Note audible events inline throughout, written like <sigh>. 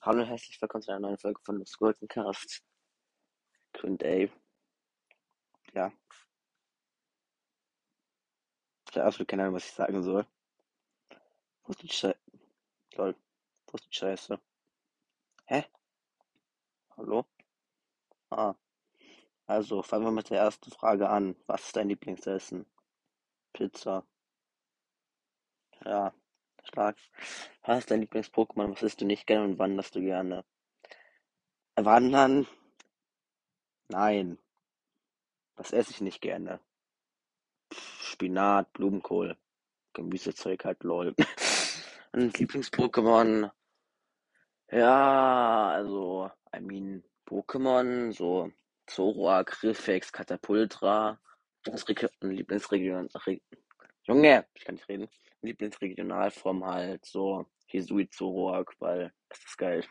Hallo und herzlich willkommen zu einer neuen Folge von Los Golden Cast. Q&A. Ja. Ich habe absolut keine Ahnung, was ich sagen soll. Wo ist die Scheiße? Lol. Wo ist die Scheiße? Hä? Hallo? Ah. Also, fangen wir mit der ersten Frage an. Was ist dein Lieblingsessen? Pizza. Ja. Stark. Was ist dein Lieblings-Pokémon? Was isst du nicht gerne und wanderst du gerne? Wandern? Nein. Das esse ich nicht gerne. Spinat, Blumenkohl, Gemüsezeug halt, lol. <laughs> Ein Lieblings-Pokémon? Ja, also, I mean, Pokémon, so Zoroark, Griffex, Katapultra. Das Re Lieblingsregion. Re Junge, ich kann nicht reden. Lieblingsregionalform halt so Hisui Zoroark, weil das ist geil.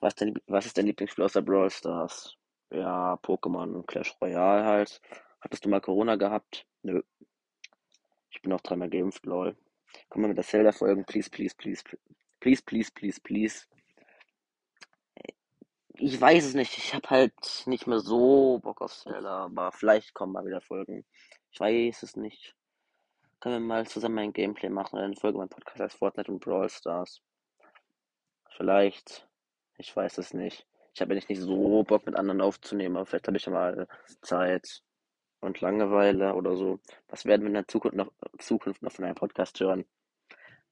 Was, denn, was ist dein Lieblingsspiel außer Brawl Stars? Ja, Pokémon Clash Royale halt. Hattest du mal Corona gehabt? Nö. Ich bin auch dreimal geimpft, lol. Komm mal mit der Zelda-Folgen, please, please, please, please, please, please, please. Ich weiß es nicht. Ich habe halt nicht mehr so Bock auf Zelda, aber vielleicht kommen mal wieder Folgen. Ich weiß es nicht. Können wir mal zusammen ein Gameplay machen oder eine Folge mein Podcast als Fortnite und Brawl Stars. Vielleicht. Ich weiß es nicht. Ich habe ja nicht so Bock mit anderen aufzunehmen, aber vielleicht habe ich ja mal Zeit und Langeweile oder so. Was werden wir in der Zukunft noch, Zukunft noch von einem Podcast hören?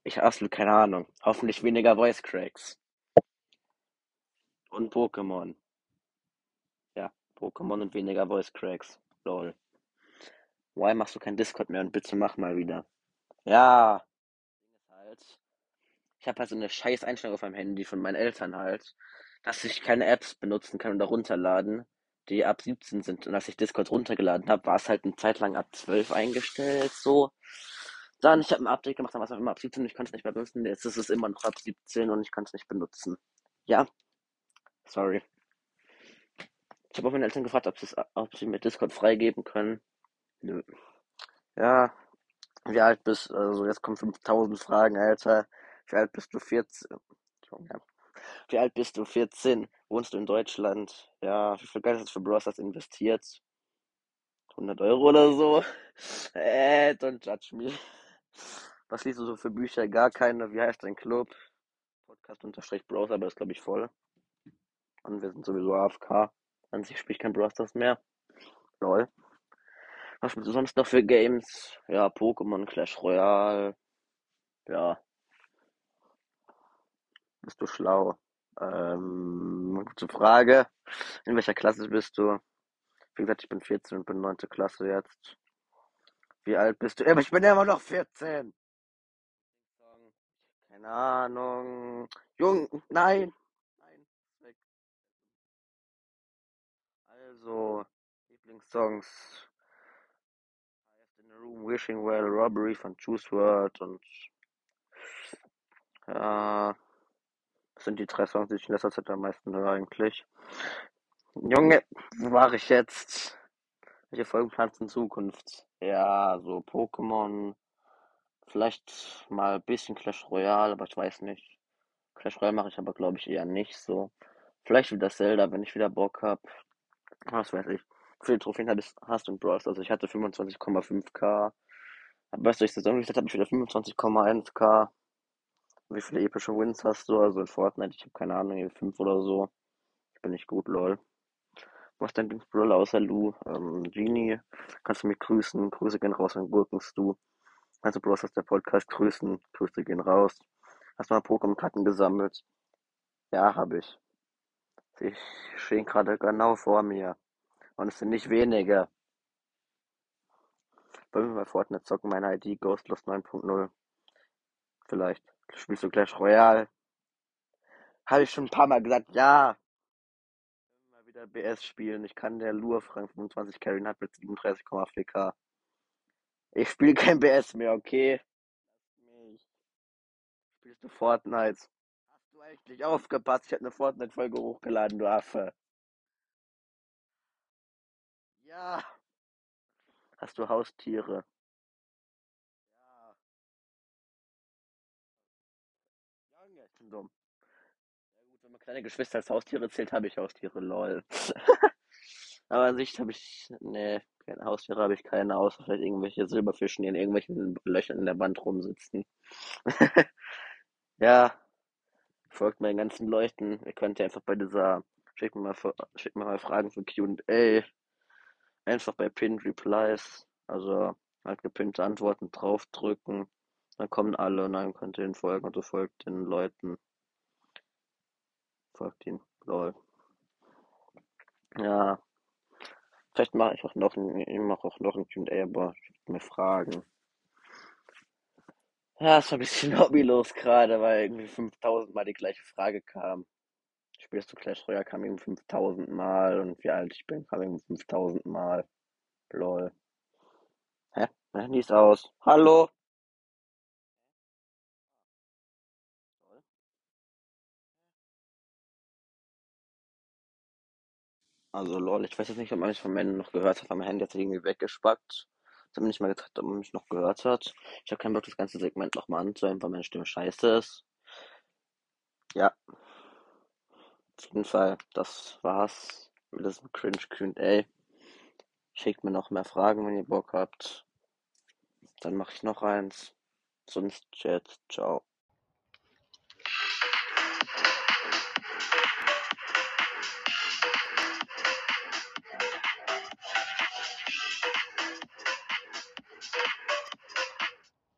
Ich habe absolut keine Ahnung. Hoffentlich weniger Voice Cracks. Und Pokémon. Ja, Pokémon und weniger Voice Cracks. Lol. Why machst du kein Discord mehr und bitte mach mal wieder? Ja. Halt. Ich habe halt so eine scheiß Einstellung auf meinem Handy von meinen Eltern halt, dass ich keine Apps benutzen kann oder runterladen, die ab 17 sind. Und als ich Discord runtergeladen habe, war es halt eine Zeit lang ab 12 eingestellt, so. Dann, ich habe ein Update gemacht, dann war es immer ab 17 und ich konnte es nicht mehr benutzen. Jetzt ist es immer noch ab 17 und ich kann es nicht benutzen. Ja. Sorry. Ich habe auch meine Eltern gefragt, ob, ob sie mir Discord freigeben können. Nö. Ja. Wie alt bist du? Also jetzt kommen 5000 Fragen, Alter. Wie alt bist du? 14? Junge. Wie alt bist du? 14. Wohnst du in Deutschland? Ja. Wie viel Geld hast du für Browsers investiert? 100 Euro oder so? Äh, don't judge me. Was liest du so für Bücher? Gar keine. Wie heißt dein Club? Podcast unterstrich Browser, aber ist glaube ich voll. Und wir sind sowieso AFK. An sich ich kein Browsers mehr. Lol. Was du sonst noch für Games? Ja, Pokémon, Clash Royale. Ja. Bist du schlau? Ähm, gute Frage. In welcher Klasse bist du? Wie gesagt, ich bin 14 und bin 9. Klasse jetzt. Wie alt bist du? Ich bin immer noch 14. Keine Ahnung. Jung, nein. Nein. Also, Lieblingssongs. Room, Wishing Well, Robbery von Juice WRLD und ja, das sind die drei Songs, die ich in letzter Zeit am meisten höre eigentlich. Junge, wo war ich jetzt? Welche Folgen planst in Zukunft? Ja, so Pokémon. Vielleicht mal ein bisschen Clash Royale, aber ich weiß nicht. Clash Royale mache ich aber, glaube ich, eher nicht so. Vielleicht wieder Zelda, wenn ich wieder Bock habe. Was weiß ich. Viele Trophäen hattest, hast du in Brawl Also ich hatte 25,5k. Weißt du, ich Saison habe ich wieder 25,1k. Wie viele epische Wins hast du? Also in Fortnite, ich habe keine Ahnung, 5 oder so. Ich bin nicht gut, lol. Was dein Lieblingsbrawler außer Lu? Ähm, Genie. Kannst du mich grüßen? Grüße gehen raus an Gurkenstu. Also Bros aus der Podcast grüßen. Grüße gehen raus. Hast du mal Pokémon-Karten gesammelt? Ja, habe ich. Sie stehen gerade genau vor mir. Und es sind nicht wenige. Wollen wir mal Fortnite zocken? Meine ID Ghostlost 9.0. Vielleicht. Spielst du Clash Royale? Habe ich schon ein paar Mal gesagt, ja. Mal wieder BS spielen. Ich kann der Lure Frank 25 carryen hat mit 37,4k. Ich spiele kein BS mehr, okay? Spielst du Fortnite? Hast du eigentlich aufgepasst? Ich habe eine Fortnite-Folge hochgeladen, du Affe. Ja. Hast du Haustiere? dumm. Ja gut, wenn man kleine Geschwister als Haustiere zählt, habe ich Haustiere, lol. <laughs> Aber an sich habe ich, nee, keine Haustiere habe ich keine, außer vielleicht irgendwelche Silberfischen, die in irgendwelchen Löchern in der Wand rumsitzen. <laughs> ja, folgt meinen ganzen Leuchten. Ihr könnt ja einfach bei dieser, schickt mir mal, schickt mir mal Fragen für Q&A. Einfach bei Pinned Replies, also halt gepinnte Antworten draufdrücken. Dann kommen alle und dann könnt ihr ihnen folgen und so folgt den Leuten. Folgt ihnen, lol. Ja. Vielleicht mache ich auch noch ein, ich mache auch noch ein Q&A, aber mir Fragen. Ja, ist ein bisschen <laughs> hobbylos gerade, weil irgendwie 5000 Mal die gleiche Frage kam. Spielst du Clash Royale kam eben 5000 Mal und wie alt ich bin, kam eben 5000 Mal. Lol. Hä? Mein Handy ist aus. Hallo? Also lol, ich weiß jetzt nicht, ob man mich von Männern noch gehört hat, weil mein Handy hat sich irgendwie weggespackt. Ich habe nicht mal gezeigt, ob man mich noch gehört hat. Ich habe keinen Bock, das ganze Segment nochmal anzuhören, weil meine Stimme scheiße ist. Ja. Auf jeden Fall, das war's mit diesem Cringe Q&A. Schickt mir noch mehr Fragen, wenn ihr Bock habt. Dann mache ich noch eins. Sonst Chat. Ciao.